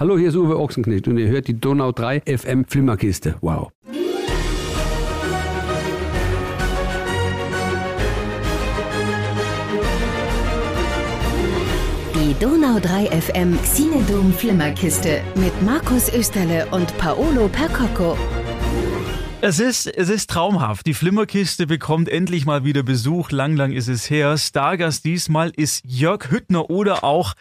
Hallo, hier ist Uwe Ochsenknecht und ihr hört die Donau 3 FM Flimmerkiste. Wow. Die Donau 3 FM Xinedom Flimmerkiste mit Markus Österle und Paolo Percocco. Es ist, es ist traumhaft. Die Flimmerkiste bekommt endlich mal wieder Besuch. Lang, lang ist es her. Stargast diesmal ist Jörg Hüttner oder auch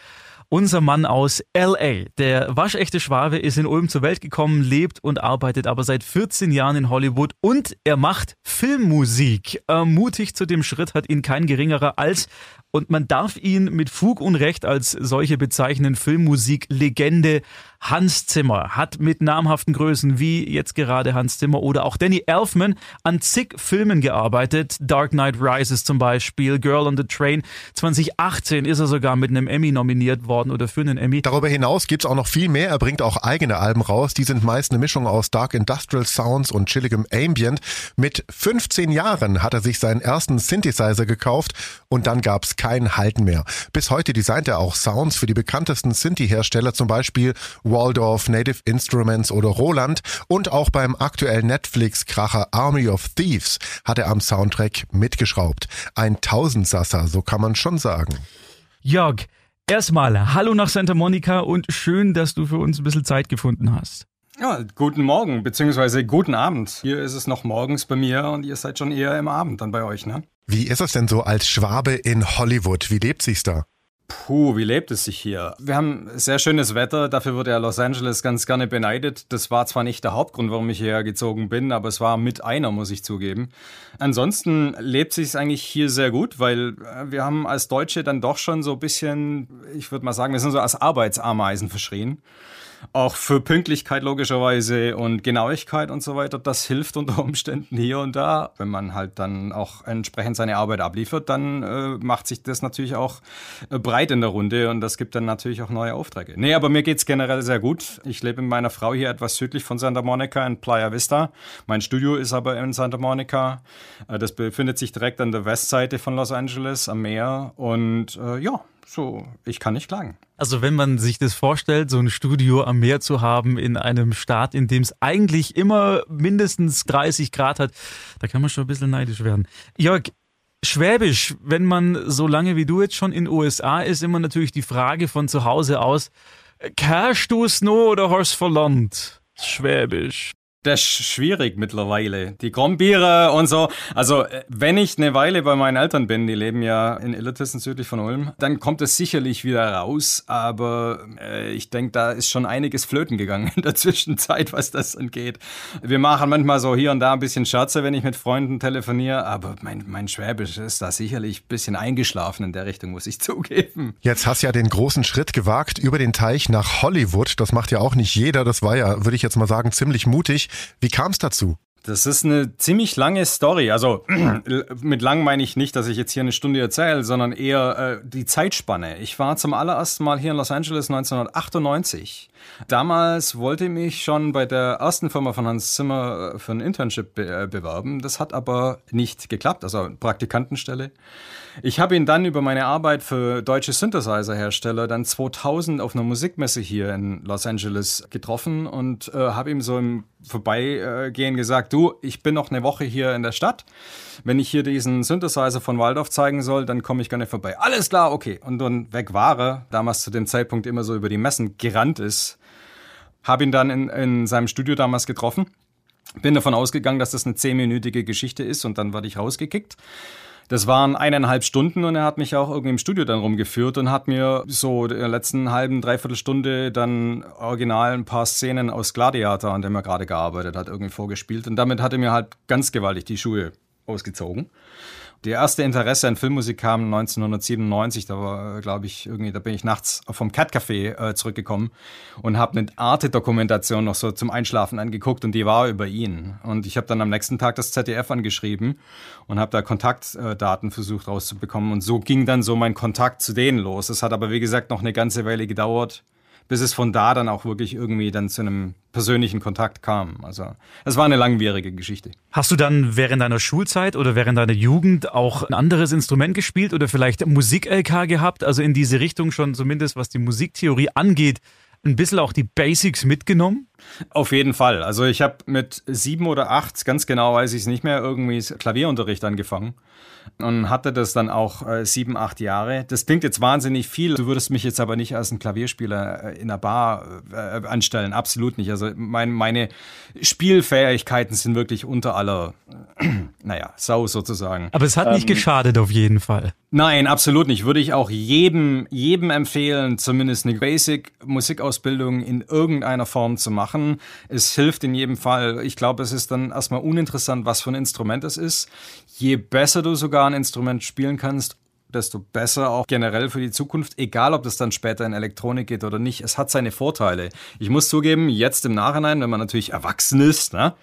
unser Mann aus LA. Der waschechte Schwabe ist in Ulm zur Welt gekommen, lebt und arbeitet aber seit 14 Jahren in Hollywood und er macht Filmmusik. Mutig zu dem Schritt hat ihn kein geringerer als und man darf ihn mit Fug und Recht als solche bezeichnen, Filmmusik-Legende Hans Zimmer hat mit namhaften Größen wie jetzt gerade Hans Zimmer oder auch Danny Elfman an zig Filmen gearbeitet. Dark Knight Rises zum Beispiel, Girl on the Train. 2018 ist er sogar mit einem Emmy nominiert worden oder für einen Emmy. Darüber hinaus gibt's auch noch viel mehr. Er bringt auch eigene Alben raus. Die sind meist eine Mischung aus Dark Industrial Sounds und chilligem Ambient. Mit 15 Jahren hat er sich seinen ersten Synthesizer gekauft und dann gab's kein Halten mehr. Bis heute designt er auch Sounds für die bekanntesten Synthi-Hersteller, zum Beispiel Waldorf, Native Instruments oder Roland und auch beim aktuellen Netflix-Kracher Army of Thieves hat er am Soundtrack mitgeschraubt. Ein Tausendsasser, so kann man schon sagen. Jörg, erstmal Hallo nach Santa Monica und schön, dass du für uns ein bisschen Zeit gefunden hast. Ja, guten Morgen, beziehungsweise guten Abend. Hier ist es noch morgens bei mir und ihr seid schon eher im Abend dann bei euch, ne? Wie ist es denn so als Schwabe in Hollywood? Wie lebt sich's da? Puh, wie lebt es sich hier? Wir haben sehr schönes Wetter, dafür wurde ja Los Angeles ganz gerne beneidet. Das war zwar nicht der Hauptgrund, warum ich hierher gezogen bin, aber es war mit einer, muss ich zugeben. Ansonsten lebt sich eigentlich hier sehr gut, weil äh, wir haben als Deutsche dann doch schon so ein bisschen, ich würde mal sagen, wir sind so als Arbeitsameisen verschrien auch für Pünktlichkeit logischerweise und Genauigkeit und so weiter. Das hilft unter Umständen hier und da. Wenn man halt dann auch entsprechend seine Arbeit abliefert, dann äh, macht sich das natürlich auch äh, breit in der Runde und das gibt dann natürlich auch neue Aufträge. Nee, aber mir geht's generell sehr gut. Ich lebe mit meiner Frau hier etwas südlich von Santa Monica in Playa Vista. Mein Studio ist aber in Santa Monica. Äh, das befindet sich direkt an der Westseite von Los Angeles am Meer und äh, ja, so, ich kann nicht klagen. Also wenn man sich das vorstellt, so ein Studio am Meer zu haben in einem Staat, in dem es eigentlich immer mindestens 30 Grad hat, da kann man schon ein bisschen neidisch werden. Jörg, Schwäbisch, wenn man so lange wie du jetzt schon in den USA ist, immer natürlich die Frage von zu Hause aus, Kerst du no oder hast verlernt? Schwäbisch das ist schwierig mittlerweile. Die Grombiere und so. Also, äh, wenn ich eine Weile bei meinen Eltern bin, die leben ja in Illertissen südlich von Ulm, dann kommt es sicherlich wieder raus. Aber äh, ich denke, da ist schon einiges flöten gegangen in der Zwischenzeit, was das angeht. Wir machen manchmal so hier und da ein bisschen Scherze, wenn ich mit Freunden telefoniere. Aber mein, mein Schwäbisch ist da sicherlich ein bisschen eingeschlafen in der Richtung, muss ich zugeben. Jetzt hast du ja den großen Schritt gewagt über den Teich nach Hollywood. Das macht ja auch nicht jeder. Das war ja, würde ich jetzt mal sagen, ziemlich mutig. Wie kam es dazu? Das ist eine ziemlich lange Story. Also mit lang meine ich nicht, dass ich jetzt hier eine Stunde erzähle, sondern eher äh, die Zeitspanne. Ich war zum allerersten Mal hier in Los Angeles 1998. Damals wollte ich mich schon bei der ersten Firma von Hans Zimmer äh, für ein Internship be äh, bewerben. Das hat aber nicht geklappt, also Praktikantenstelle. Ich habe ihn dann über meine Arbeit für deutsche Synthesizer-Hersteller dann 2000 auf einer Musikmesse hier in Los Angeles getroffen und äh, habe ihm so im Vorbeigehen gesagt, du, ich bin noch eine Woche hier in der Stadt. Wenn ich hier diesen Synthesizer von Waldorf zeigen soll, dann komme ich gerne vorbei. Alles klar, okay. Und dann weg war er, damals zu dem Zeitpunkt immer so über die Messen gerannt ist. Habe ihn dann in, in seinem Studio damals getroffen. Bin davon ausgegangen, dass das eine zehnminütige Geschichte ist und dann wurde ich rausgekickt. Das waren eineinhalb Stunden und er hat mich auch irgendwie im Studio dann rumgeführt und hat mir so in der letzten halben, dreiviertel Stunde dann original ein paar Szenen aus Gladiator, an dem er gerade gearbeitet hat, irgendwie vorgespielt. Und damit hat er mir halt ganz gewaltig die Schuhe ausgezogen. Die erste Interesse an Filmmusik kam 1997. Da war, glaube ich, irgendwie, da bin ich nachts vom Cat Café äh, zurückgekommen und habe eine Arte-Dokumentation noch so zum Einschlafen angeguckt und die war über ihn. Und ich habe dann am nächsten Tag das ZDF angeschrieben und habe da Kontaktdaten versucht rauszubekommen. Und so ging dann so mein Kontakt zu denen los. Es hat aber, wie gesagt, noch eine ganze Weile gedauert bis es von da dann auch wirklich irgendwie dann zu einem persönlichen Kontakt kam. Also es war eine langwierige Geschichte. Hast du dann während deiner Schulzeit oder während deiner Jugend auch ein anderes Instrument gespielt oder vielleicht Musik-LK gehabt? Also in diese Richtung schon zumindest, was die Musiktheorie angeht, ein bisschen auch die Basics mitgenommen? Auf jeden Fall. Also ich habe mit sieben oder acht, ganz genau weiß ich es nicht mehr, irgendwie Klavierunterricht angefangen und hatte das dann auch äh, sieben, acht Jahre. Das klingt jetzt wahnsinnig viel. Du würdest mich jetzt aber nicht als ein Klavierspieler äh, in einer Bar äh, anstellen. Absolut nicht. Also mein, meine Spielfähigkeiten sind wirklich unter aller, naja, Sau sozusagen. Aber es hat nicht ähm, geschadet auf jeden Fall. Nein, absolut nicht. Würde ich auch jedem, jedem empfehlen, zumindest eine Basic-Musikausbildung in irgendeiner Form zu machen. Es hilft in jedem Fall. Ich glaube, es ist dann erstmal uninteressant, was für ein Instrument es ist. Je besser du sogar ein Instrument spielen kannst, desto besser auch generell für die Zukunft, egal ob das dann später in Elektronik geht oder nicht. Es hat seine Vorteile. Ich muss zugeben, jetzt im Nachhinein, wenn man natürlich erwachsen ist, ne,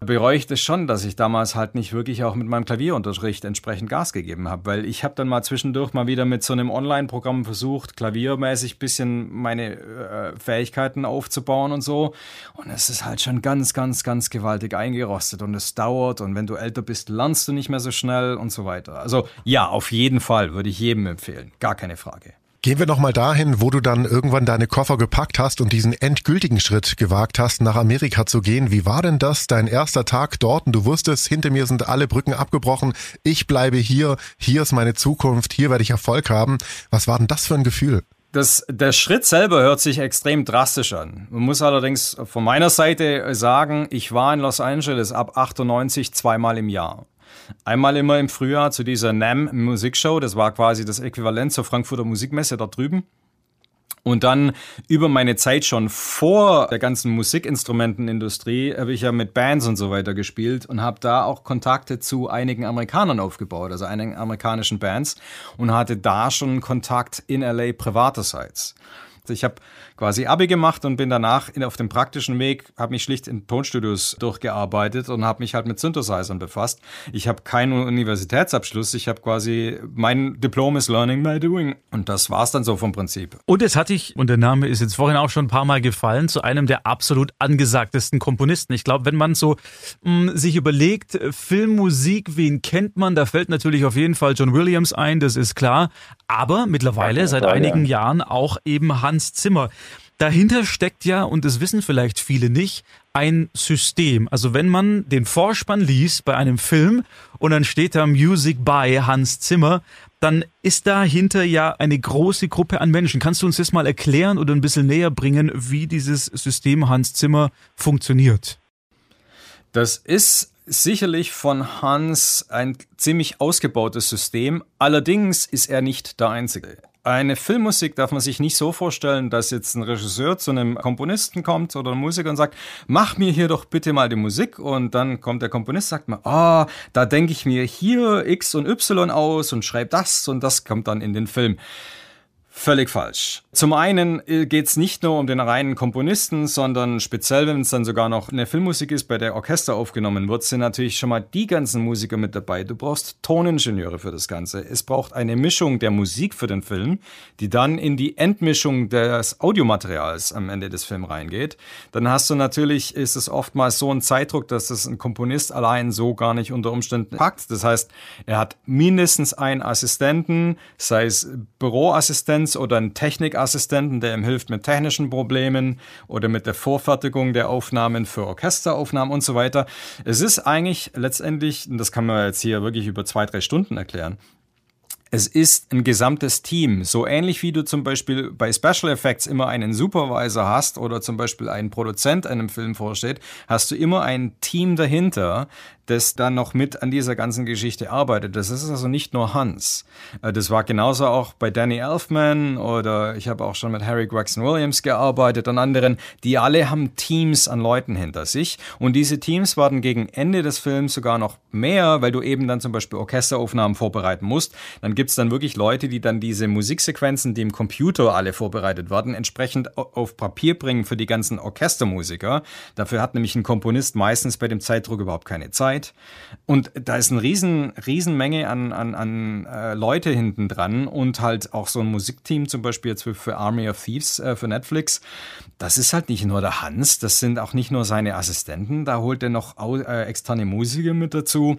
bereue ich das schon, dass ich damals halt nicht wirklich auch mit meinem Klavierunterricht entsprechend Gas gegeben habe, weil ich habe dann mal zwischendurch mal wieder mit so einem Online-Programm versucht, klaviermäßig bisschen meine äh, Fähigkeiten aufzubauen und so und es ist halt schon ganz, ganz, ganz gewaltig eingerostet und es dauert und wenn du älter bist, lernst du nicht mehr so schnell und so weiter. Also ja, auf jeden Fall würde ich jedem empfehlen, gar keine Frage. Gehen wir nochmal dahin, wo du dann irgendwann deine Koffer gepackt hast und diesen endgültigen Schritt gewagt hast, nach Amerika zu gehen. Wie war denn das, dein erster Tag dort? Und du wusstest, hinter mir sind alle Brücken abgebrochen. Ich bleibe hier. Hier ist meine Zukunft. Hier werde ich Erfolg haben. Was war denn das für ein Gefühl? Das, der Schritt selber hört sich extrem drastisch an. Man muss allerdings von meiner Seite sagen, ich war in Los Angeles ab 98 zweimal im Jahr. Einmal immer im Frühjahr zu dieser NAM Musikshow, das war quasi das Äquivalent zur Frankfurter Musikmesse da drüben. Und dann über meine Zeit schon vor der ganzen Musikinstrumentenindustrie habe ich ja mit Bands und so weiter gespielt und habe da auch Kontakte zu einigen Amerikanern aufgebaut, also einigen amerikanischen Bands und hatte da schon Kontakt in LA privaterseits. Ich habe quasi Abi gemacht und bin danach in, auf dem praktischen Weg, habe mich schlicht in Tonstudios durchgearbeitet und habe mich halt mit Synthesizern befasst. Ich habe keinen Universitätsabschluss, ich habe quasi, mein Diplom ist Learning by Doing und das war's dann so vom Prinzip. Und es hatte ich, und der Name ist jetzt vorhin auch schon ein paar Mal gefallen, zu einem der absolut angesagtesten Komponisten. Ich glaube, wenn man so mh, mm, sich überlegt, Filmmusik, wen kennt man, da fällt natürlich auf jeden Fall John Williams ein, das ist klar, aber mittlerweile seit einigen Jahren auch eben Hans Zimmer. Dahinter steckt ja, und das wissen vielleicht viele nicht, ein System. Also wenn man den Vorspann liest bei einem Film und dann steht da Music by Hans Zimmer, dann ist dahinter ja eine große Gruppe an Menschen. Kannst du uns das mal erklären oder ein bisschen näher bringen, wie dieses System Hans Zimmer funktioniert? Das ist sicherlich von Hans ein ziemlich ausgebautes System. Allerdings ist er nicht der Einzige. Eine Filmmusik darf man sich nicht so vorstellen, dass jetzt ein Regisseur zu einem Komponisten kommt oder einem Musiker und sagt, mach mir hier doch bitte mal die Musik und dann kommt der Komponist, sagt mal, ah, oh, da denke ich mir hier X und Y aus und schreibe das und das kommt dann in den Film. Völlig falsch. Zum einen äh, geht es nicht nur um den reinen Komponisten, sondern speziell, wenn es dann sogar noch eine Filmmusik ist, bei der Orchester aufgenommen wird, sind natürlich schon mal die ganzen Musiker mit dabei. Du brauchst Toningenieure für das Ganze. Es braucht eine Mischung der Musik für den Film, die dann in die Endmischung des Audiomaterials am Ende des Films reingeht. Dann hast du natürlich, ist es oftmals so ein Zeitdruck, dass das ein Komponist allein so gar nicht unter Umständen packt. Das heißt, er hat mindestens einen Assistenten, sei es Büroassistent, Assistenz oder einen Technikassistenten, der ihm hilft mit technischen Problemen oder mit der Vorfertigung der Aufnahmen für Orchesteraufnahmen und so weiter. Es ist eigentlich letztendlich, und das kann man jetzt hier wirklich über zwei, drei Stunden erklären, es ist ein gesamtes Team. So ähnlich wie du zum Beispiel bei Special Effects immer einen Supervisor hast oder zum Beispiel einen Produzent einem Film vorsteht, hast du immer ein Team dahinter, das dann noch mit an dieser ganzen Geschichte arbeitet. Das ist also nicht nur Hans. Äh, das war genauso auch bei Danny Elfman oder ich habe auch schon mit Harry Gregson Williams gearbeitet und anderen. Die alle haben Teams an Leuten hinter sich und diese Teams werden gegen Ende des Films sogar noch mehr, weil du eben dann zum Beispiel Orchesteraufnahmen vorbereiten musst. Dann gibt es dann wirklich Leute, die dann diese Musiksequenzen, die im Computer alle vorbereitet werden, entsprechend auf Papier bringen für die ganzen Orchestermusiker. Dafür hat nämlich ein Komponist meistens bei dem Zeitdruck überhaupt keine Zeit. Und da ist eine riesen, riesen Menge an, an, an äh, Leute hinten dran und halt auch so ein Musikteam, zum Beispiel jetzt für, für Army of Thieves äh, für Netflix. Das ist halt nicht nur der Hans, das sind auch nicht nur seine Assistenten, da holt er noch äh, externe Musiker mit dazu.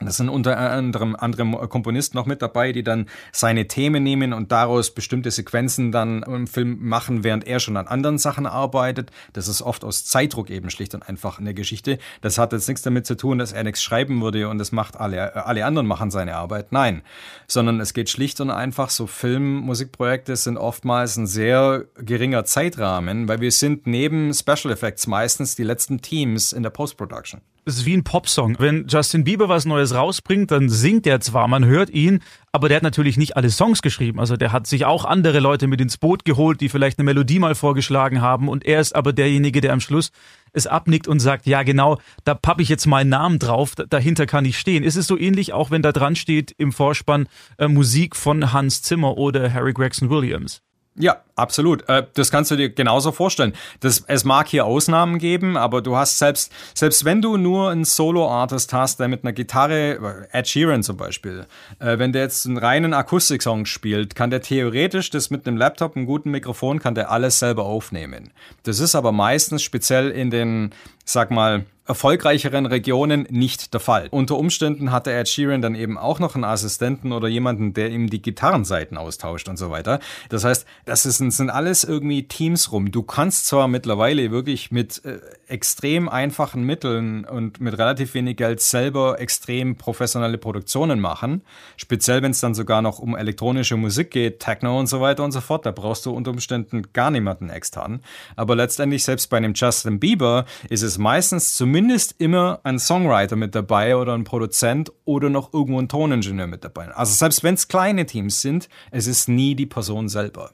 Das sind unter anderem andere Komponisten noch mit dabei, die dann seine Themen nehmen und daraus bestimmte Sequenzen dann im Film machen, während er schon an anderen Sachen arbeitet. Das ist oft aus Zeitdruck eben schlicht und einfach eine Geschichte. Das hat jetzt nichts damit zu tun, dass er nichts schreiben würde und das macht alle, alle anderen machen seine Arbeit. Nein, sondern es geht schlicht und einfach so Filmmusikprojekte sind oftmals ein sehr geringer Zeitrahmen, weil wir sind neben Special Effects meistens die letzten Teams in der Post-Production. Es ist wie ein Popsong. Wenn Justin Bieber was Neues rausbringt, dann singt er zwar, man hört ihn, aber der hat natürlich nicht alle Songs geschrieben. Also der hat sich auch andere Leute mit ins Boot geholt, die vielleicht eine Melodie mal vorgeschlagen haben und er ist aber derjenige, der am Schluss es abnickt und sagt, ja genau, da pappe ich jetzt meinen Namen drauf, dahinter kann ich stehen. Ist es so ähnlich, auch wenn da dran steht im Vorspann äh, Musik von Hans Zimmer oder Harry Gregson Williams? Ja, absolut. Äh, das kannst du dir genauso vorstellen. Das, es mag hier Ausnahmen geben, aber du hast selbst, selbst wenn du nur einen Solo-Artist hast, der mit einer Gitarre, Ed Sheeran zum Beispiel, äh, wenn der jetzt einen reinen Akustik-Song spielt, kann der theoretisch das mit einem Laptop, einem guten Mikrofon, kann der alles selber aufnehmen. Das ist aber meistens speziell in den, sag mal, erfolgreicheren Regionen nicht der Fall. Unter Umständen hatte Ed Sheeran dann eben auch noch einen Assistenten oder jemanden, der ihm die Gitarrenseiten austauscht und so weiter. Das heißt, das ist, sind alles irgendwie Teams rum. Du kannst zwar mittlerweile wirklich mit äh, extrem einfachen Mitteln und mit relativ wenig Geld selber extrem professionelle Produktionen machen, speziell wenn es dann sogar noch um elektronische Musik geht, Techno und so weiter und so fort, da brauchst du unter Umständen gar niemanden extern. Aber letztendlich selbst bei einem Justin Bieber ist es meistens zumindest zumindest immer ein Songwriter mit dabei oder ein Produzent oder noch irgendwo ein Toningenieur mit dabei. Also selbst wenn es kleine Teams sind, es ist nie die Person selber.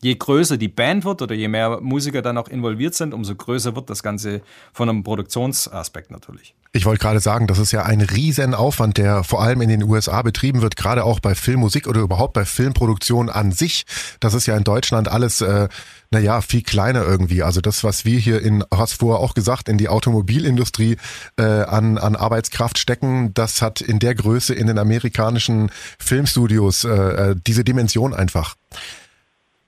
Je größer die Band wird oder je mehr Musiker dann auch involviert sind, umso größer wird das Ganze von einem Produktionsaspekt natürlich. Ich wollte gerade sagen, das ist ja ein Riesenaufwand, der vor allem in den USA betrieben wird, gerade auch bei Filmmusik oder überhaupt bei Filmproduktion an sich. Das ist ja in Deutschland alles, äh, naja, viel kleiner irgendwie. Also das, was wir hier in, hast vorher auch gesagt, in die Automobilindustrie äh, an, an Arbeitskraft stecken, das hat in der Größe in den amerikanischen Filmstudios äh, äh diese Dimension einfach.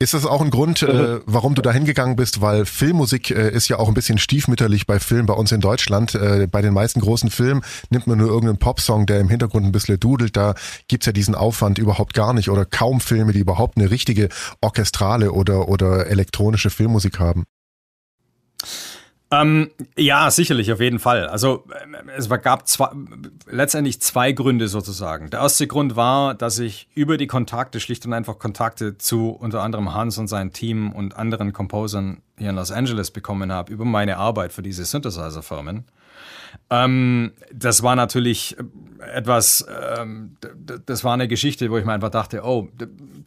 Ist das auch ein Grund, äh, warum du da hingegangen bist? Weil Filmmusik äh, ist ja auch ein bisschen stiefmütterlich bei Filmen bei uns in Deutschland. Äh, bei den meisten großen Filmen nimmt man nur irgendeinen Popsong, der im Hintergrund ein bisschen dudelt. Da gibt's ja diesen Aufwand überhaupt gar nicht oder kaum Filme, die überhaupt eine richtige orchestrale oder, oder elektronische Filmmusik haben. Ähm, ja, sicherlich, auf jeden Fall. Also es gab zwei, letztendlich zwei Gründe sozusagen. Der erste Grund war, dass ich über die Kontakte, schlicht und einfach Kontakte zu unter anderem Hans und sein Team und anderen Composern hier in Los Angeles bekommen habe, über meine Arbeit für diese Synthesizer-Firmen. Ähm, das war natürlich etwas, ähm, das war eine Geschichte, wo ich mir einfach dachte, oh,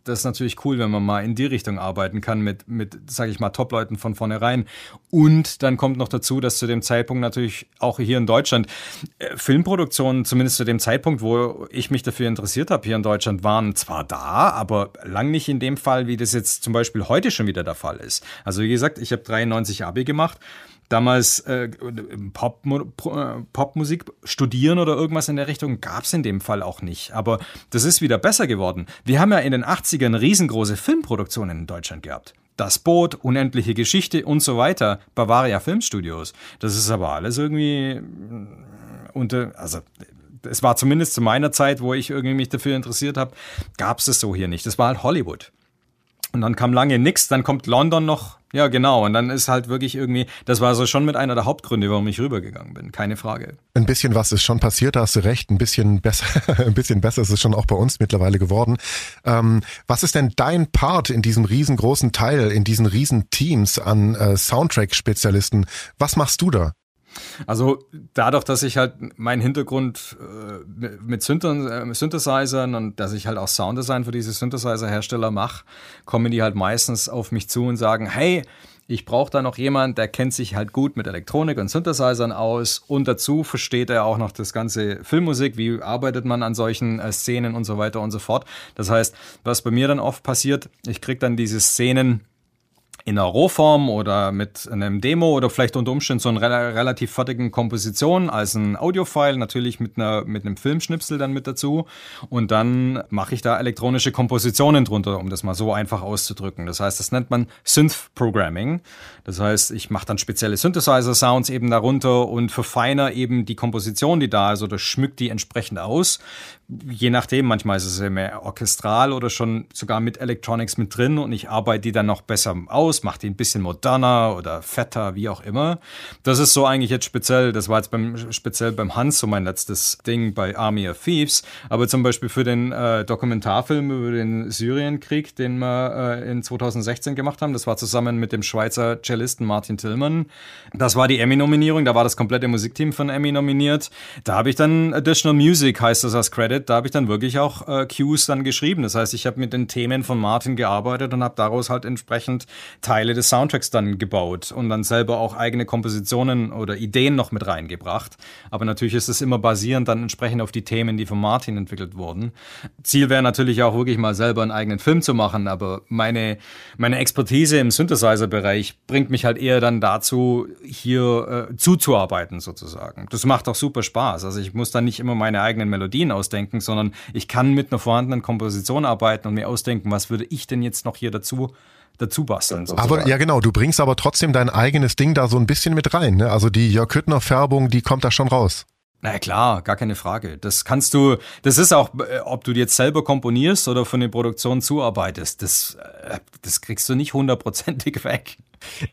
das ist natürlich cool, wenn man mal in die Richtung arbeiten kann mit, mit sage ich mal, Top-Leuten von vornherein. Und dann kommt noch dazu, dass zu dem Zeitpunkt natürlich auch hier in Deutschland äh, Filmproduktionen, zumindest zu dem Zeitpunkt, wo ich mich dafür interessiert habe, hier in Deutschland, waren zwar da, aber lang nicht in dem Fall, wie das jetzt zum Beispiel heute schon wieder der Fall ist. Also wie gesagt, ich habe 93 Abi gemacht damals äh, Pop, äh, Popmusik studieren oder irgendwas in der Richtung gab es in dem Fall auch nicht. Aber das ist wieder besser geworden. Wir haben ja in den 80ern riesengroße Filmproduktionen in Deutschland gehabt. Das Boot, Unendliche Geschichte und so weiter. Bavaria Filmstudios. Das ist aber alles irgendwie mm, unter, also es war zumindest zu meiner Zeit, wo ich irgendwie mich dafür interessiert habe, gab es das so hier nicht. Das war halt Hollywood. Und dann kam lange nichts, dann kommt London noch. Ja, genau. Und dann ist halt wirklich irgendwie, das war so schon mit einer der Hauptgründe, warum ich rübergegangen bin. Keine Frage. Ein bisschen was ist schon passiert, da hast du recht. Ein bisschen besser, ein bisschen besser ist es schon auch bei uns mittlerweile geworden. Ähm, was ist denn dein Part in diesem riesengroßen Teil, in diesen riesen Teams an äh, Soundtrack-Spezialisten? Was machst du da? Also dadurch, dass ich halt meinen Hintergrund äh, mit äh, Synthesizern und dass ich halt auch Sounddesign für diese Synthesizer-Hersteller mache, kommen die halt meistens auf mich zu und sagen, hey, ich brauche da noch jemand, der kennt sich halt gut mit Elektronik und Synthesizern aus und dazu versteht er auch noch das ganze Filmmusik, wie arbeitet man an solchen äh, Szenen und so weiter und so fort. Das heißt, was bei mir dann oft passiert, ich kriege dann diese Szenen in einer Rohform oder mit einem Demo oder vielleicht unter Umständen so einer relativ fertigen Komposition als ein Audiofile, natürlich mit, einer, mit einem Filmschnipsel dann mit dazu. Und dann mache ich da elektronische Kompositionen drunter, um das mal so einfach auszudrücken. Das heißt, das nennt man Synth-Programming. Das heißt, ich mache dann spezielle Synthesizer-Sounds eben darunter und verfeiner eben die Komposition, die da ist oder schmückt die entsprechend aus. Je nachdem, manchmal ist es mehr orchestral oder schon sogar mit Electronics mit drin und ich arbeite die dann noch besser aus, mache die ein bisschen moderner oder fetter, wie auch immer. Das ist so eigentlich jetzt speziell, das war jetzt beim, speziell beim Hans so mein letztes Ding bei Army of Thieves, aber zum Beispiel für den äh, Dokumentarfilm über den Syrienkrieg, den wir äh, in 2016 gemacht haben, das war zusammen mit dem Schweizer Cellisten Martin Tillmann. Das war die Emmy-Nominierung, da war das komplette Musikteam von Emmy nominiert. Da habe ich dann Additional Music, heißt das als Credit, da habe ich dann wirklich auch äh, Cues dann geschrieben. Das heißt, ich habe mit den Themen von Martin gearbeitet und habe daraus halt entsprechend Teile des Soundtracks dann gebaut und dann selber auch eigene Kompositionen oder Ideen noch mit reingebracht. Aber natürlich ist es immer basierend dann entsprechend auf die Themen, die von Martin entwickelt wurden. Ziel wäre natürlich auch wirklich mal selber einen eigenen Film zu machen, aber meine, meine Expertise im Synthesizer-Bereich bringt mich halt eher dann dazu, hier äh, zuzuarbeiten sozusagen. Das macht auch super Spaß. Also ich muss dann nicht immer meine eigenen Melodien ausdenken, sondern ich kann mit einer vorhandenen Komposition arbeiten und mir ausdenken, was würde ich denn jetzt noch hier dazu dazu basteln. Sozusagen. Aber ja genau, du bringst aber trotzdem dein eigenes Ding da so ein bisschen mit rein. Ne? Also die Jörg Hüttner Färbung, die kommt da schon raus. Na klar, gar keine Frage. Das kannst du, das ist auch, äh, ob du jetzt selber komponierst oder von den Produktionen zuarbeitest, das, äh, das kriegst du nicht hundertprozentig weg.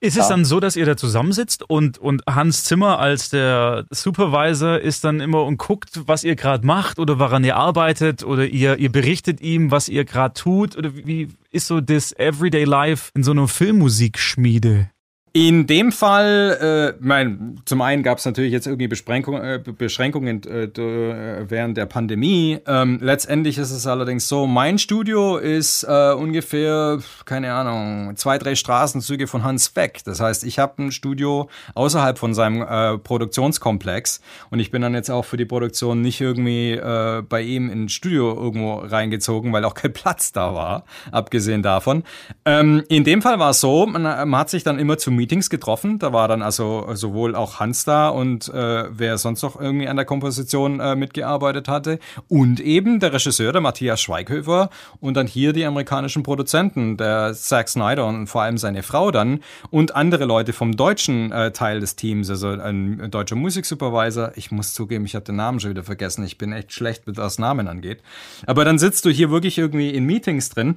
Ist es dann so, dass ihr da zusammensitzt und, und Hans Zimmer als der Supervisor ist dann immer und guckt, was ihr gerade macht oder woran ihr arbeitet oder ihr, ihr berichtet ihm, was ihr gerade tut? Oder wie ist so das Everyday Life in so einer Filmmusikschmiede? In dem Fall, äh, mein, zum einen gab es natürlich jetzt irgendwie äh, Beschränkungen äh, während der Pandemie. Ähm, letztendlich ist es allerdings so, mein Studio ist äh, ungefähr, keine Ahnung, zwei, drei Straßenzüge von Hans weg. Das heißt, ich habe ein Studio außerhalb von seinem äh, Produktionskomplex und ich bin dann jetzt auch für die Produktion nicht irgendwie äh, bei ihm ins Studio irgendwo reingezogen, weil auch kein Platz da war, abgesehen davon. Ähm, in dem Fall war es so, man, man hat sich dann immer zu Meetings getroffen. Da war dann also sowohl auch Hans da und äh, wer sonst noch irgendwie an der Komposition äh, mitgearbeitet hatte. Und eben der Regisseur, der Matthias Schweighöfer und dann hier die amerikanischen Produzenten, der Zack Snyder und vor allem seine Frau dann und andere Leute vom deutschen äh, Teil des Teams, also ein deutscher Musiksupervisor. Ich muss zugeben, ich habe den Namen schon wieder vergessen. Ich bin echt schlecht, was Namen angeht. Aber dann sitzt du hier wirklich irgendwie in Meetings drin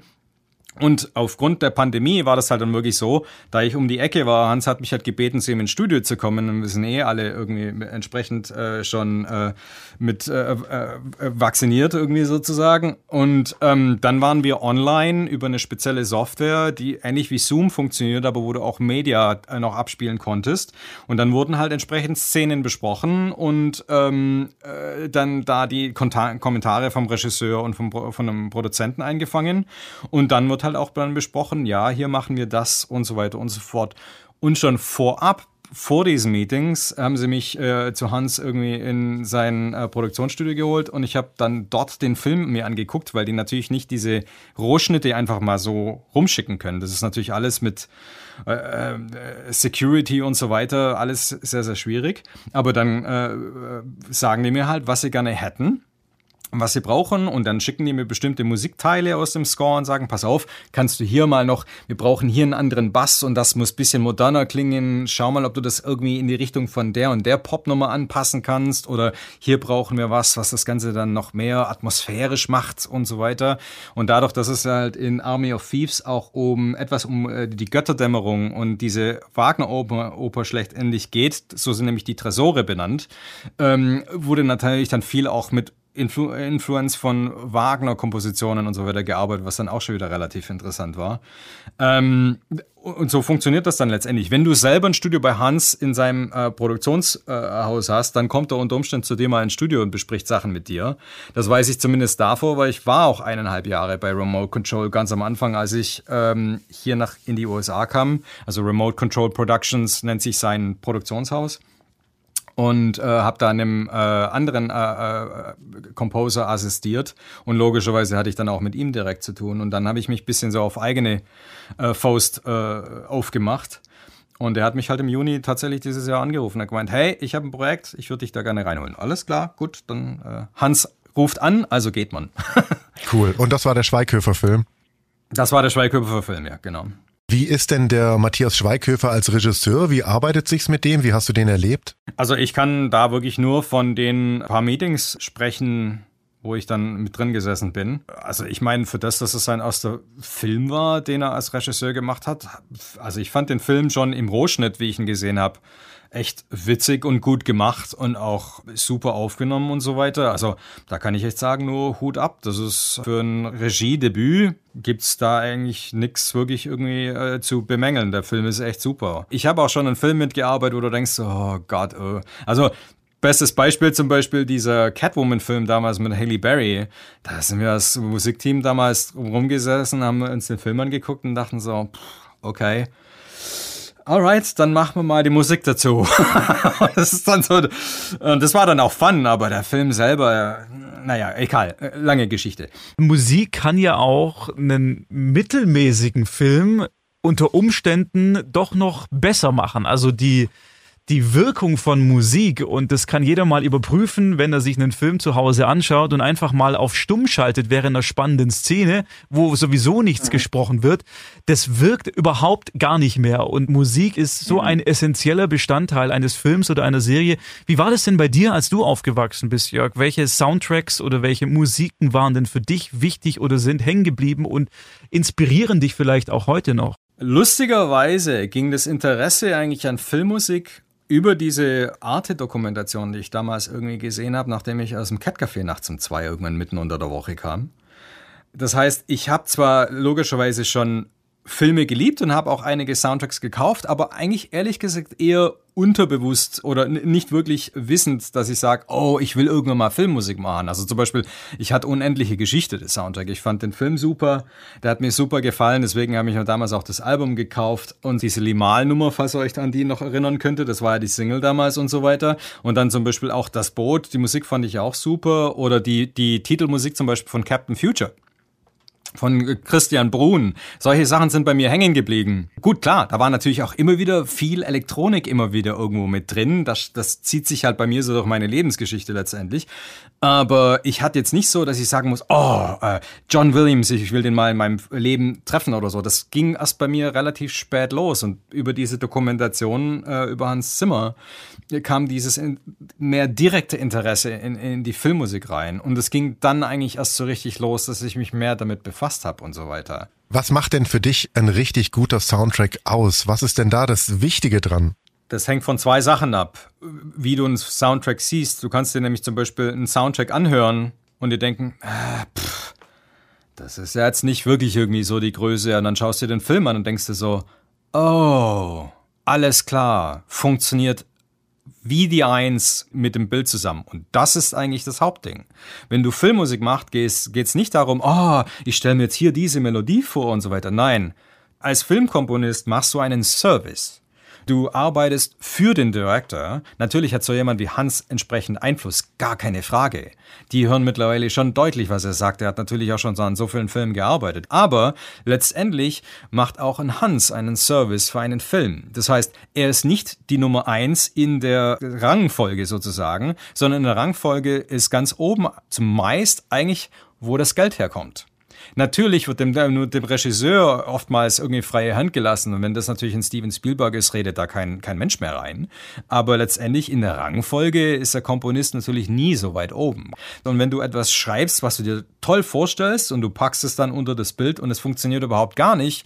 und aufgrund der Pandemie war das halt dann wirklich so, da ich um die Ecke war, Hans hat mich halt gebeten, zu ihm ins Studio zu kommen. Und wir sind eh alle irgendwie entsprechend äh, schon äh, mit äh, äh, vacciniert irgendwie sozusagen. Und ähm, dann waren wir online über eine spezielle Software, die ähnlich wie Zoom funktioniert, aber wo du auch Media äh, noch abspielen konntest. Und dann wurden halt entsprechend Szenen besprochen und ähm, äh, dann da die Kommentare vom Regisseur und vom, von einem Produzenten eingefangen. Und dann wird halt auch dann besprochen, ja, hier machen wir das und so weiter und so fort. Und schon vorab vor diesen Meetings haben sie mich äh, zu Hans irgendwie in sein äh, Produktionsstudio geholt und ich habe dann dort den Film mir angeguckt, weil die natürlich nicht diese Rohschnitte einfach mal so rumschicken können. Das ist natürlich alles mit äh, äh Security und so weiter, alles sehr, sehr schwierig. Aber dann äh, sagen die mir halt, was sie gerne hätten was sie brauchen und dann schicken die mir bestimmte Musikteile aus dem Score und sagen, pass auf, kannst du hier mal noch, wir brauchen hier einen anderen Bass und das muss bisschen moderner klingen, schau mal, ob du das irgendwie in die Richtung von der und der Popnummer anpassen kannst oder hier brauchen wir was, was das Ganze dann noch mehr atmosphärisch macht und so weiter. Und dadurch, dass es halt in Army of Thieves auch um etwas um äh, die Götterdämmerung und diese Wagner-Oper Oper schlechtendlich geht, so sind nämlich die Tresore benannt, ähm, wurde natürlich dann viel auch mit Influ Influence von Wagner-Kompositionen und so weiter gearbeitet, was dann auch schon wieder relativ interessant war. Ähm, und so funktioniert das dann letztendlich. Wenn du selber ein Studio bei Hans in seinem äh, Produktionshaus hast, dann kommt er unter Umständen zu dir mal ins Studio und bespricht Sachen mit dir. Das weiß ich zumindest davor, weil ich war auch eineinhalb Jahre bei Remote Control ganz am Anfang, als ich ähm, hier nach in die USA kam. Also Remote Control Productions nennt sich sein Produktionshaus. Und äh, habe da einem äh, anderen äh, äh, Composer assistiert und logischerweise hatte ich dann auch mit ihm direkt zu tun und dann habe ich mich bisschen so auf eigene äh, Faust äh, aufgemacht und er hat mich halt im Juni tatsächlich dieses Jahr angerufen und hat gemeint, hey, ich habe ein Projekt, ich würde dich da gerne reinholen. Alles klar, gut, dann äh, Hans ruft an, also geht man. cool. Und das war der Schweighöfer-Film? Das war der Schweighöfer-Film, ja, genau. Wie ist denn der Matthias Schweighöfer als Regisseur? Wie arbeitet sich's mit dem? Wie hast du den erlebt? Also ich kann da wirklich nur von den paar Meetings sprechen, wo ich dann mit drin gesessen bin. Also ich meine, für das, dass es sein erster Film war, den er als Regisseur gemacht hat, also ich fand den Film schon im Rohschnitt, wie ich ihn gesehen habe, echt witzig und gut gemacht und auch super aufgenommen und so weiter. Also da kann ich echt sagen, nur Hut ab. Das ist für ein Regiedebüt gibt's da eigentlich nichts wirklich irgendwie äh, zu bemängeln. Der Film ist echt super. Ich habe auch schon einen Film mitgearbeitet, wo du denkst, oh Gott, oh. also Bestes Beispiel zum Beispiel dieser Catwoman-Film damals mit Haley Berry. Da sind wir als Musikteam damals rumgesessen, haben uns den Film angeguckt und dachten so, okay, alright, dann machen wir mal die Musik dazu. das ist dann so, und das war dann auch fun, aber der Film selber, naja, egal, lange Geschichte. Musik kann ja auch einen mittelmäßigen Film unter Umständen doch noch besser machen. Also die, die Wirkung von Musik und das kann jeder mal überprüfen, wenn er sich einen Film zu Hause anschaut und einfach mal auf Stumm schaltet während einer spannenden Szene, wo sowieso nichts mhm. gesprochen wird. Das wirkt überhaupt gar nicht mehr und Musik ist so mhm. ein essentieller Bestandteil eines Films oder einer Serie. Wie war das denn bei dir, als du aufgewachsen bist, Jörg? Welche Soundtracks oder welche Musiken waren denn für dich wichtig oder sind hängen geblieben und inspirieren dich vielleicht auch heute noch? Lustigerweise ging das Interesse eigentlich an Filmmusik über diese Arte-Dokumentation, die ich damals irgendwie gesehen habe, nachdem ich aus dem Catcafé nachts um zwei irgendwann mitten unter der Woche kam. Das heißt, ich habe zwar logischerweise schon Filme geliebt und habe auch einige Soundtracks gekauft, aber eigentlich ehrlich gesagt eher unterbewusst oder nicht wirklich wissend, dass ich sage, oh, ich will irgendwann mal Filmmusik machen. Also zum Beispiel, ich hatte unendliche Geschichte des Soundtrack. Ich fand den Film super, der hat mir super gefallen, deswegen habe ich mir damals auch das Album gekauft und diese Limal-Nummer, falls ihr euch an die noch erinnern könnte, das war ja die Single damals und so weiter. Und dann zum Beispiel auch das Boot, die Musik fand ich auch super oder die, die Titelmusik zum Beispiel von Captain Future von Christian Brun. Solche Sachen sind bei mir hängen geblieben. Gut, klar, da war natürlich auch immer wieder viel Elektronik immer wieder irgendwo mit drin. Das, das zieht sich halt bei mir so durch meine Lebensgeschichte letztendlich. Aber ich hatte jetzt nicht so, dass ich sagen muss, oh, äh, John Williams, ich will den mal in meinem Leben treffen oder so. Das ging erst bei mir relativ spät los und über diese Dokumentation äh, über Hans Zimmer kam dieses mehr direkte Interesse in, in die Filmmusik rein. Und es ging dann eigentlich erst so richtig los, dass ich mich mehr damit befasst befasst habe und so weiter. Was macht denn für dich ein richtig guter Soundtrack aus? Was ist denn da das Wichtige dran? Das hängt von zwei Sachen ab, wie du einen Soundtrack siehst. Du kannst dir nämlich zum Beispiel einen Soundtrack anhören und dir denken, äh, pff, das ist ja jetzt nicht wirklich irgendwie so die Größe. Und dann schaust du dir den Film an und denkst dir so, oh, alles klar, funktioniert wie die Eins mit dem Bild zusammen. Und das ist eigentlich das Hauptding. Wenn du Filmmusik machst, geht es nicht darum, oh, ich stelle mir jetzt hier diese Melodie vor und so weiter. Nein, als Filmkomponist machst du einen Service. Du arbeitest für den Director. Natürlich hat so jemand wie Hans entsprechend Einfluss, gar keine Frage. Die hören mittlerweile schon deutlich, was er sagt. Er hat natürlich auch schon an so vielen Filmen gearbeitet. Aber letztendlich macht auch ein Hans einen Service für einen Film. Das heißt, er ist nicht die Nummer eins in der Rangfolge sozusagen, sondern in der Rangfolge ist ganz oben zumeist eigentlich, wo das Geld herkommt. Natürlich wird dem, dem Regisseur oftmals irgendwie freie Hand gelassen. Und wenn das natürlich ein Steven Spielberg ist, redet da kein, kein Mensch mehr rein. Aber letztendlich in der Rangfolge ist der Komponist natürlich nie so weit oben. Und wenn du etwas schreibst, was du dir toll vorstellst und du packst es dann unter das Bild und es funktioniert überhaupt gar nicht,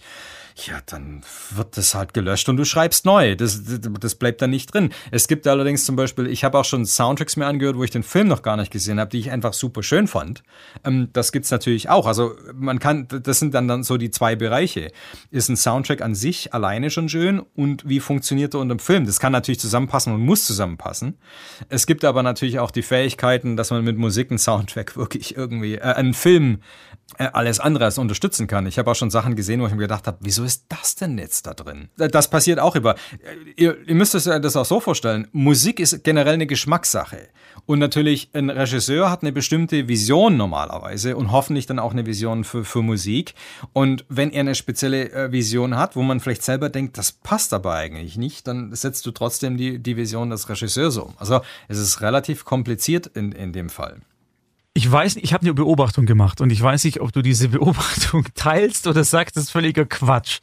ja, dann wird das halt gelöscht und du schreibst neu. Das, das bleibt dann nicht drin. Es gibt allerdings zum Beispiel, ich habe auch schon Soundtracks mir angehört, wo ich den Film noch gar nicht gesehen habe, die ich einfach super schön fand. Ähm, das gibt's natürlich auch. Also man kann, das sind dann, dann so die zwei Bereiche. Ist ein Soundtrack an sich alleine schon schön und wie funktioniert er unter dem Film? Das kann natürlich zusammenpassen und muss zusammenpassen. Es gibt aber natürlich auch die Fähigkeiten, dass man mit Musik einen Soundtrack wirklich irgendwie, äh, einen Film äh, alles andere als unterstützen kann. Ich habe auch schon Sachen gesehen, wo ich mir gedacht habe, wieso ist das denn jetzt da drin? Das passiert auch über. Ihr, ihr müsst euch das auch so vorstellen. Musik ist generell eine Geschmackssache. Und natürlich, ein Regisseur hat eine bestimmte Vision normalerweise und hoffentlich dann auch eine Vision für, für Musik. Und wenn er eine spezielle äh, Vision hat, wo man vielleicht selber denkt, das passt aber eigentlich nicht, dann setzt du trotzdem die, die Vision des Regisseurs um. Also es ist relativ kompliziert in, in dem Fall. Ich weiß nicht, ich habe eine Beobachtung gemacht und ich weiß nicht, ob du diese Beobachtung teilst oder sagst, das ist völliger Quatsch.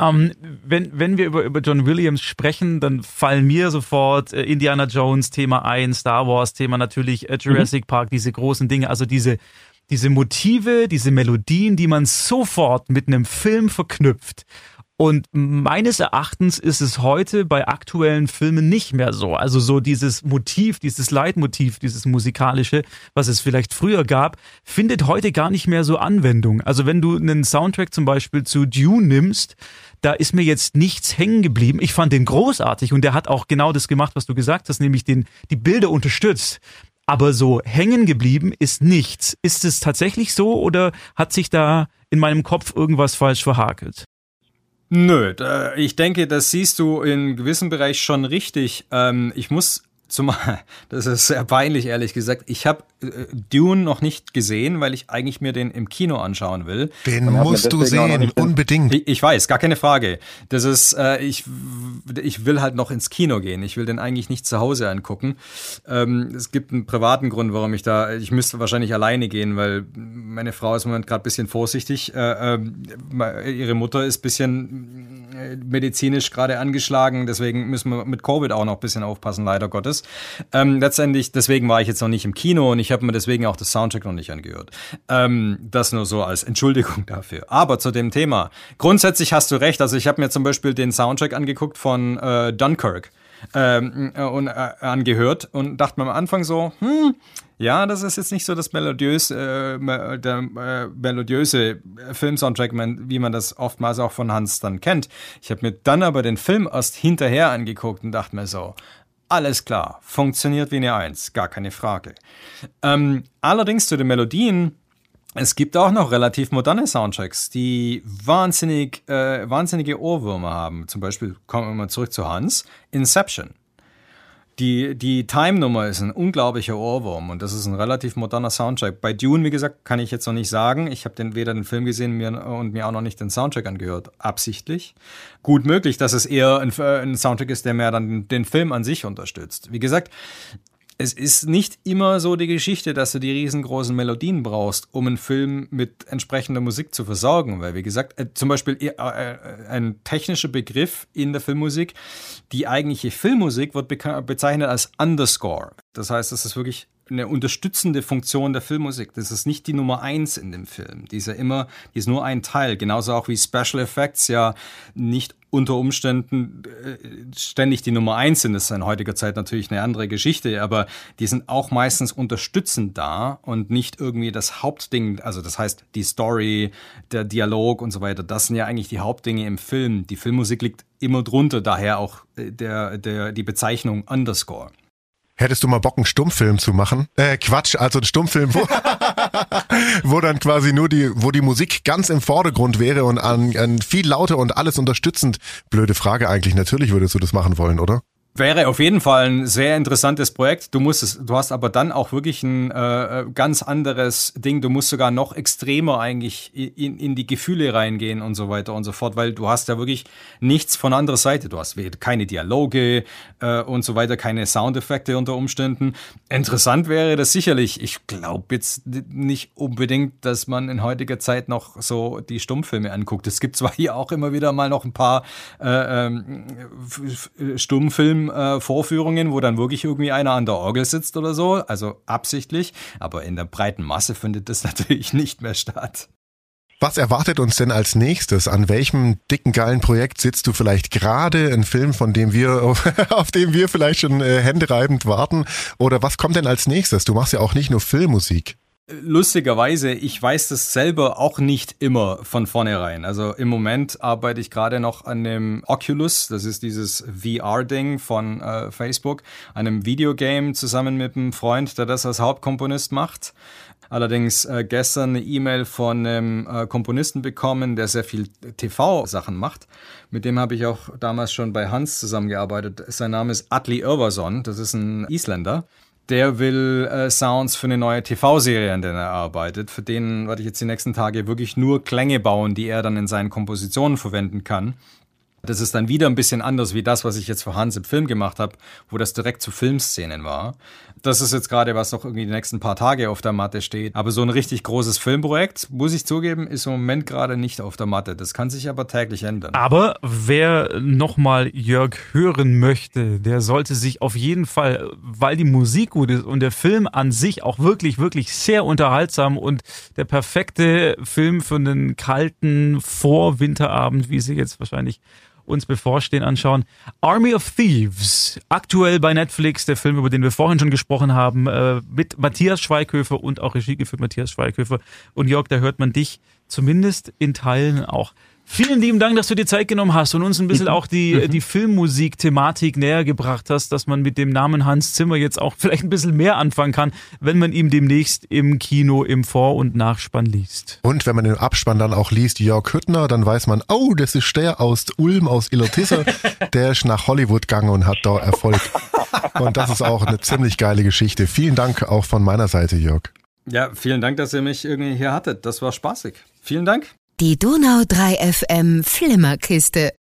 Ähm, wenn, wenn wir über, über John Williams sprechen, dann fallen mir sofort äh, Indiana Jones Thema ein, Star Wars Thema natürlich, äh, Jurassic mhm. Park, diese großen Dinge, also diese, diese Motive, diese Melodien, die man sofort mit einem Film verknüpft. Und meines Erachtens ist es heute bei aktuellen Filmen nicht mehr so. Also so dieses Motiv, dieses Leitmotiv, dieses musikalische, was es vielleicht früher gab, findet heute gar nicht mehr so Anwendung. Also wenn du einen Soundtrack zum Beispiel zu Dune nimmst, da ist mir jetzt nichts hängen geblieben. Ich fand den großartig und der hat auch genau das gemacht, was du gesagt hast, nämlich den, die Bilder unterstützt. Aber so hängen geblieben ist nichts. Ist es tatsächlich so oder hat sich da in meinem Kopf irgendwas falsch verhakelt? Nö, ich denke, das siehst du in gewissem Bereich schon richtig. Ähm, ich muss Zumal, das ist sehr peinlich, ehrlich gesagt. Ich habe äh, Dune noch nicht gesehen, weil ich eigentlich mir den im Kino anschauen will. Den musst du sehen, unbedingt. Ich, ich, weiß, gar keine Frage. Das ist, äh, ich, ich will halt noch ins Kino gehen. Ich will den eigentlich nicht zu Hause angucken. Ähm, es gibt einen privaten Grund, warum ich da, ich müsste wahrscheinlich alleine gehen, weil meine Frau ist im Moment gerade ein bisschen vorsichtig. Äh, äh, ihre Mutter ist ein bisschen medizinisch gerade angeschlagen, deswegen müssen wir mit Covid auch noch ein bisschen aufpassen, leider Gottes. Ähm, letztendlich, deswegen war ich jetzt noch nicht im Kino und ich habe mir deswegen auch das Soundtrack noch nicht angehört. Ähm, das nur so als Entschuldigung dafür. Aber zu dem Thema. Grundsätzlich hast du recht. Also ich habe mir zum Beispiel den Soundtrack angeguckt von äh, Dunkirk ähm, äh, und äh, angehört und dachte mir am Anfang so, hm, ja, das ist jetzt nicht so das melodiös, äh, der äh, melodiöse Filmsoundtrack, wie man das oftmals auch von Hans dann kennt. Ich habe mir dann aber den Film erst hinterher angeguckt und dachte mir so, alles klar, funktioniert wie eine Eins, gar keine Frage. Ähm, allerdings zu den Melodien, es gibt auch noch relativ moderne Soundtracks, die wahnsinnig, äh, wahnsinnige Ohrwürmer haben. Zum Beispiel kommen wir mal zurück zu Hans, Inception. Die, die Time-Nummer ist ein unglaublicher Ohrwurm und das ist ein relativ moderner Soundtrack. Bei Dune, wie gesagt, kann ich jetzt noch nicht sagen. Ich habe den, weder den Film gesehen mir, und mir auch noch nicht den Soundtrack angehört. Absichtlich. Gut möglich, dass es eher ein, ein Soundtrack ist, der mehr dann den Film an sich unterstützt. Wie gesagt, es ist nicht immer so die Geschichte, dass du die riesengroßen Melodien brauchst, um einen Film mit entsprechender Musik zu versorgen. Weil, wie gesagt, äh, zum Beispiel äh, äh, ein technischer Begriff in der Filmmusik, die eigentliche Filmmusik wird bezeichnet als Underscore. Das heißt, das ist wirklich eine unterstützende Funktion der Filmmusik. Das ist nicht die Nummer eins in dem Film. Die ist ja immer, die ist nur ein Teil. Genauso auch wie Special Effects ja nicht unter Umständen äh, ständig die Nummer eins sind. Das ist in heutiger Zeit natürlich eine andere Geschichte, aber die sind auch meistens unterstützend da und nicht irgendwie das Hauptding. Also das heißt, die Story, der Dialog und so weiter, das sind ja eigentlich die Hauptdinge im Film. Die Filmmusik liegt immer drunter, daher auch äh, der, der, die Bezeichnung Underscore. Hättest du mal Bock, einen Stummfilm zu machen? Äh, Quatsch, also ein Stummfilm, wo, wo dann quasi nur die, wo die Musik ganz im Vordergrund wäre und an, an viel lauter und alles unterstützend. Blöde Frage eigentlich. Natürlich würdest du das machen wollen, oder? Wäre auf jeden Fall ein sehr interessantes Projekt. Du musst es, du hast aber dann auch wirklich ein äh, ganz anderes Ding. Du musst sogar noch extremer eigentlich in, in die Gefühle reingehen und so weiter und so fort, weil du hast ja wirklich nichts von anderer Seite. Du hast keine Dialoge äh, und so weiter, keine Soundeffekte unter Umständen. Interessant wäre das sicherlich. Ich glaube jetzt nicht unbedingt, dass man in heutiger Zeit noch so die Stummfilme anguckt. Es gibt zwar hier auch immer wieder mal noch ein paar äh, ähm, Äh, Vorführungen, wo dann wirklich irgendwie einer an der Orgel sitzt oder so, also absichtlich, aber in der breiten Masse findet das natürlich nicht mehr statt. Was erwartet uns denn als nächstes? An welchem dicken geilen Projekt sitzt du vielleicht gerade? Ein Film, von dem wir, auf dem wir vielleicht schon äh, händereibend warten? Oder was kommt denn als nächstes? Du machst ja auch nicht nur Filmmusik. Lustigerweise, ich weiß das selber auch nicht immer von vornherein. Also im Moment arbeite ich gerade noch an dem Oculus, das ist dieses VR-Ding von äh, Facebook, einem Videogame zusammen mit einem Freund, der das als Hauptkomponist macht. Allerdings äh, gestern eine E-Mail von einem äh, Komponisten bekommen, der sehr viel TV-Sachen macht. Mit dem habe ich auch damals schon bei Hans zusammengearbeitet. Sein Name ist Atli Irvason, das ist ein Isländer der will äh, Sounds für eine neue TV-Serie, an der er arbeitet. Für den werde ich jetzt die nächsten Tage wirklich nur Klänge bauen, die er dann in seinen Kompositionen verwenden kann. Das ist dann wieder ein bisschen anders wie das, was ich jetzt für Hans im Film gemacht habe, wo das direkt zu Filmszenen war. Das ist jetzt gerade, was noch irgendwie die nächsten paar Tage auf der Matte steht. Aber so ein richtig großes Filmprojekt, muss ich zugeben, ist im Moment gerade nicht auf der Matte. Das kann sich aber täglich ändern. Aber wer nochmal Jörg hören möchte, der sollte sich auf jeden Fall, weil die Musik gut ist und der Film an sich auch wirklich, wirklich sehr unterhaltsam und der perfekte Film für einen kalten Vorwinterabend, wie sie jetzt wahrscheinlich uns bevorstehen, anschauen. Army of Thieves, aktuell bei Netflix, der Film, über den wir vorhin schon gesprochen haben, äh, mit Matthias Schweighöfer und auch Regie geführt Matthias Schweighöfer. Und Jörg, da hört man dich zumindest in Teilen auch. Vielen lieben Dank, dass du dir Zeit genommen hast und uns ein bisschen auch die, mhm. die Filmmusik-Thematik näher gebracht hast, dass man mit dem Namen Hans Zimmer jetzt auch vielleicht ein bisschen mehr anfangen kann, wenn man ihm demnächst im Kino im Vor- und Nachspann liest. Und wenn man den Abspann dann auch liest, Jörg Hüttner, dann weiß man, oh, das ist der aus Ulm, aus Illertisse, der ist nach Hollywood gegangen und hat da Erfolg. Und das ist auch eine ziemlich geile Geschichte. Vielen Dank auch von meiner Seite, Jörg. Ja, vielen Dank, dass ihr mich irgendwie hier hattet. Das war spaßig. Vielen Dank. Die Donau 3 FM Flimmerkiste.